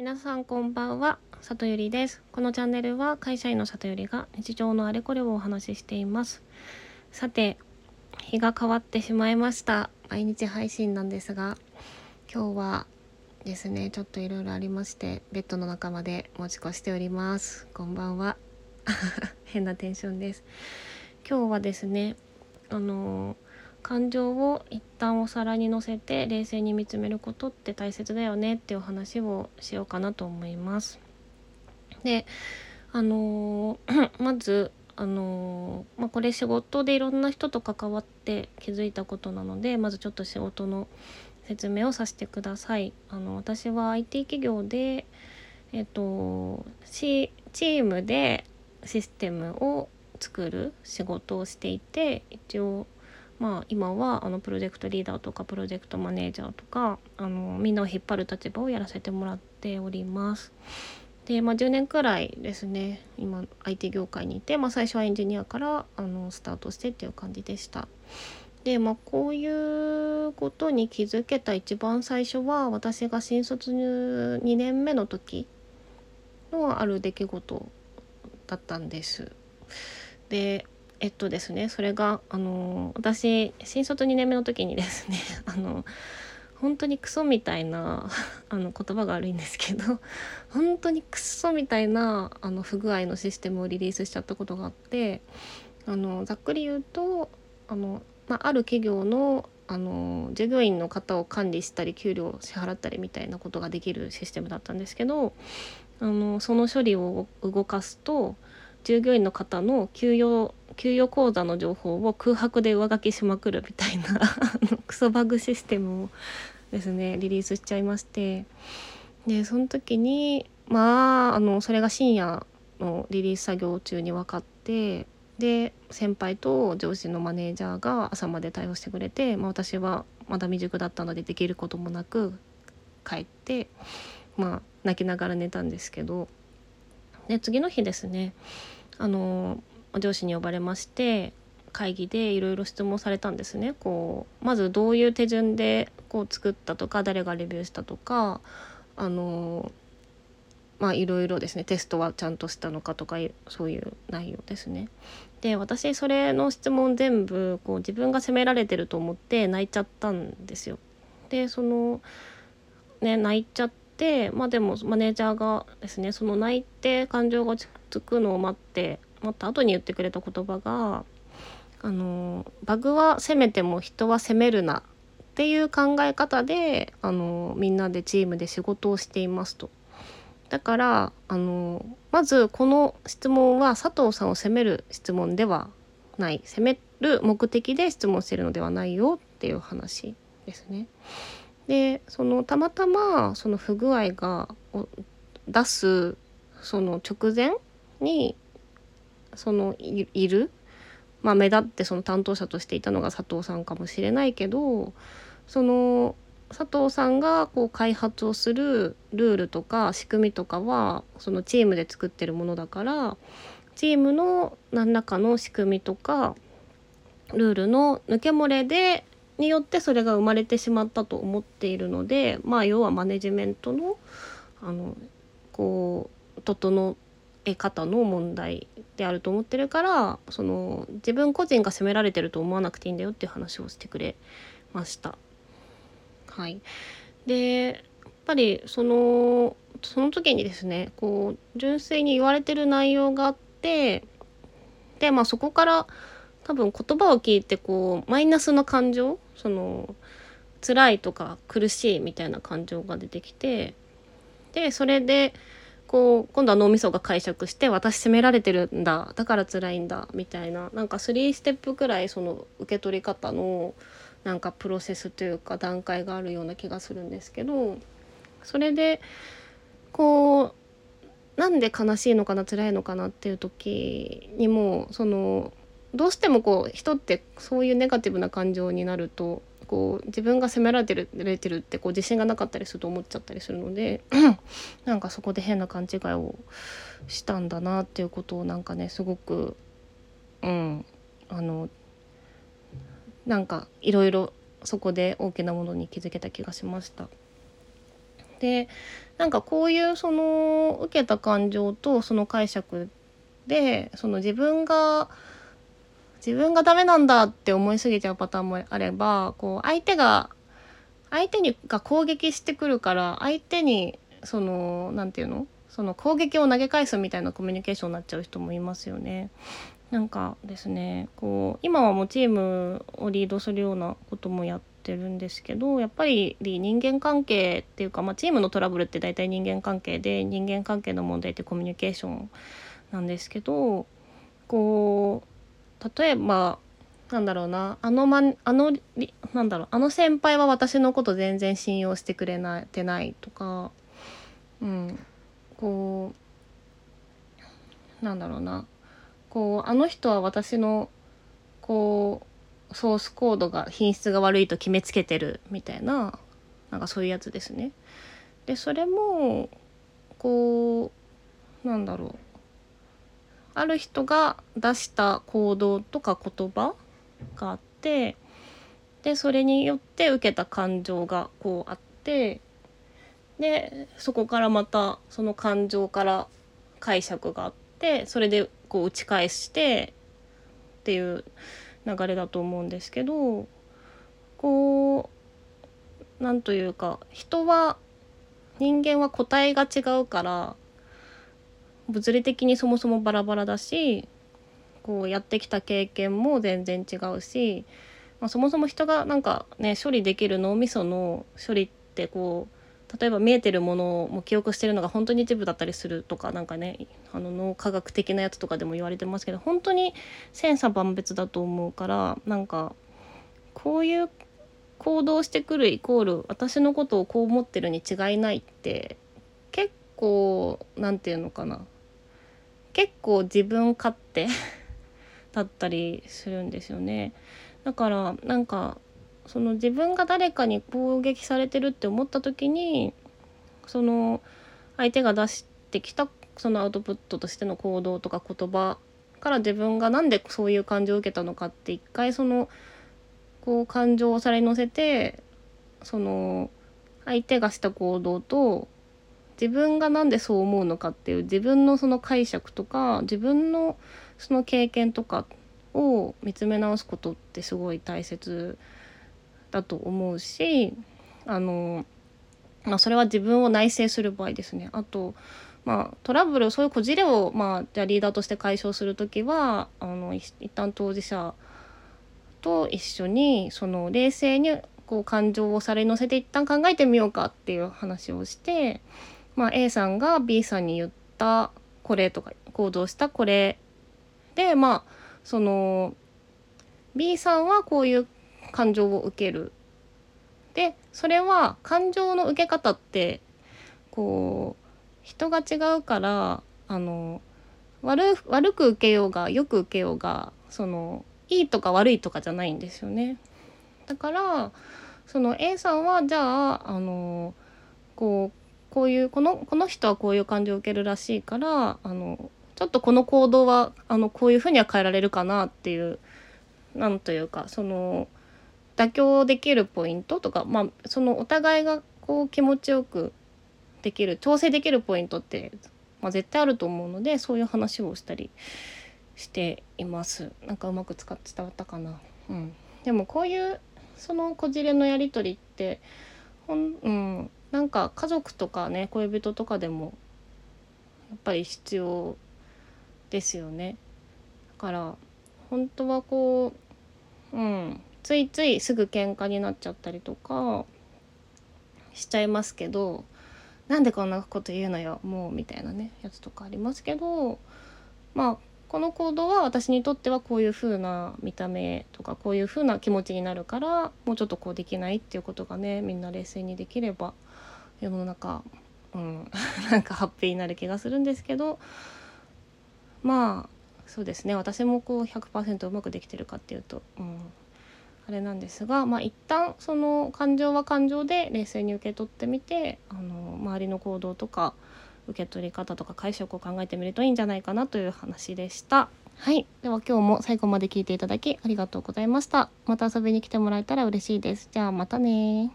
皆さんこんばんは里ゆりです。このチャンネルは会社員の里ゆりが日常のあれこれをお話ししています。さて日が変わってしまいました。毎日配信なんですが今日はですねちょっといろいろありましてベッドの中まで持ち越しております。こんばんは。変なテンションです。今日はですねあのー感情を一旦お皿に乗せて冷静に見つめることって大切だよねっていう話をしようかなと思います。であのー、まずあのー、まあ、これ仕事でいろんな人と関わって気づいたことなのでまずちょっと仕事の説明をさせてください。あの私は IT 企業でえっと、チームでシステムを作る仕事をしていて一応まあ、今はあのプロジェクトリーダーとかプロジェクトマネージャーとかあのみんなを引っ張る立場をやらせてもらっております。で、まあ、10年くらいですね今 IT 業界にいて、まあ、最初はエンジニアからあのスタートしてっていう感じでした。でまあこういうことに気づけた一番最初は私が新卒2年目の時のある出来事だったんです。でえっとですねそれがあの私新卒2年目の時にですね あの本当にクソみたいな あの言葉が悪いんですけど本当にクソみたいなあの不具合のシステムをリリースしちゃったことがあってあのざっくり言うとあの、まあ、ある企業のあの従業員の方を管理したり給料を支払ったりみたいなことができるシステムだったんですけどあのその処理を動かすと従業員の方の給与給与口座の情報を空白で上書きしまくるみたいな クソバグシステムをですねリリースしちゃいまして。でその時にまああのそれが深夜のリリース作業中に分かってで先輩と上司のマネージャーが朝まで対応してくれて、まあ、私はまだ未熟だったのでできることもなく帰ってまあ泣きながら寝たんですけど。で次の日ですねあの上司に呼ばれまして会議でいろいろ質問されたんですねこうまずどういう手順でこう作ったとか誰がレビューしたとかあのまあいろいろですねテストはちゃんとしたのかとかそういう内容ですね。で私それの質問全部こう自分が責められてると思って泣いちゃったんですよ。でそのね泣いちゃってまあでもマネージャーがですねその泣いて感情が落ち着くのを待ってもっと後に言ってくれた言葉があのバグは責めても人は責めるなっていう考え方であのみんなでチームで仕事をしていますと。だからあのまずこの質問は佐藤さんを責める質問ではない責める目的で質問してるのではないよっていう話ですね。でそのたまたまその不具合が出すその直前にそのいる、まあ、目立ってその担当者としていたのが佐藤さんかもしれないけどその佐藤さんがこう開発をするルールとか仕組みとかはそのチームで作ってるものだからチームの何らかの仕組みとかルールの抜け漏れでによってそれが生まれてしまったと思っているのでまあ要はマネジメントのあのこう整え方の問題であると思ってるからその自分個人が責められてると思わなくていいんだよっていう話をしてくれました。はい、でやっぱりそのその時にですねこう純粋に言われてる内容があってでまあそこから多分言葉を聞いてこうマイナスの感情その辛いとか苦しいみたいな感情が出てきてでそれでこう今度は脳みそが解釈して私責められてるんだだから辛いんだみたいななんか3ステップくらいその受け取り方のなんかプロセスというか段階があるような気がするんですけどそれでこうなんで悲しいのかな辛いのかなっていう時にもそのどうしてもこう人ってそういうネガティブな感情になるとこう自分が責められてるれてるってこう自信がなかったりすると思っちゃったりするので なんかそこで変な勘違いをしたんだなっていうことをなんかねすごくうんあのなんかいろいろそこで大きなものに気づけた気がしました。でなんかこういうその受けた感情とその解釈でその自分が自分がダメなんだって思いすぎちゃうパターンもあればこう相手が相手にが攻撃してくるから相手にその何て言うの？その攻撃を投げ返すみたいなコミュニケーションになっちゃう人もいますよね。なんかですねこう今はもうチームをリードするようなこともやってるんですけどやっぱり人間関係っていうか、まあ、チームのトラブルって大体人間関係で人間関係の問題ってコミュニケーションなんですけどこう例えばなんだろうなあの,、ま、あのなんだろうあの先輩は私のこと全然信用してくれなてないとか、うん、こうなんだろうなこうあの人は私のこうソースコードが品質が悪いと決めつけてるみたいななんかそういうやつですね。でそれもこうなんだろうある人が出した行動とか言葉があってでそれによって受けた感情がこうあってでそこからまたその感情から解釈があってそれでこう打ち返してっていう流れだと思うんですけどこうなんというか人は人間は個体が違うから物理的にそもそもバラバラだしこうやってきた経験も全然違うし、まあ、そもそも人がなんかね処理できる脳みその処理ってこう例えば見えてるものも記憶してるのが本当に一部だったりするとかなんかねあの脳科学的なやつとかでも言われてますけど本当に千差万別だと思うからなんかこういう行動してくるイコール私のことをこう思ってるに違いないって結構何て言うのかな結構自分勝手 だったりするんですよね。だからなんかその自分が誰かに攻撃されてるって思った時にその相手が出してきたそのアウトプットとしての行動とか言葉から自分が何でそういう感情を受けたのかって一回そのこう感情をされに乗せてその相手がした行動と自分が何でそう思うのかっていう自分のその解釈とか自分のその経験とかを見つめ直すことってすごい大切だと思うしあの、まあ、それは自分を内省する場合ですね。あとまあ、トラブルそういうこじれを、まあ、じゃリーダーとして解消する時はあの一旦当事者と一緒にその冷静にこう感情をされ乗せて一旦考えてみようかっていう話をして、まあ、A さんが B さんに言ったこれとか行動したこれでまあその B さんはこういう感情を受ける。でそれは感情の受け方ってこう人が違うからあの悪悪く受けようがよく受けようがそのいいとか悪いとかじゃないんですよね。だからその A さんはじゃああのこうこういうこのこの人はこういう感情を受けるらしいからあのちょっとこの行動はあのこういうふうには変えられるかなっていうなんというかその妥協できるポイントとか、まあ、そのお互いがこう気持ちよくできる調整できるポイントって、まあ、絶対あると思うのでそういう話をしたりしています。なんかうまく使って伝わったかな。うん、でもこういうそのこじれのやり取りってほん、うん、なんか家族とかね恋人とかでもやっぱり必要ですよね。だから本当はこううんついついすぐ喧嘩になっちゃったりとかしちゃいますけどなんでこんなこと言うのよもうみたいなねやつとかありますけどまあこの行動は私にとってはこういう風な見た目とかこういう風な気持ちになるからもうちょっとこうできないっていうことがねみんな冷静にできれば世の中うん なんかハッピーになる気がするんですけどまあそうですね私もこう100%うまくできてるかっていうと、うん、あれなんですが、まあ、一旦その感情は感情で冷静に受け取ってみてあの周りの行動とか受け取り方とか解釈を考えてみるといいんじゃないかなという話でした。はい。では今日も最後まで聞いていただきありがとうございました。また遊びに来てもらえたら嬉しいです。じゃあまたね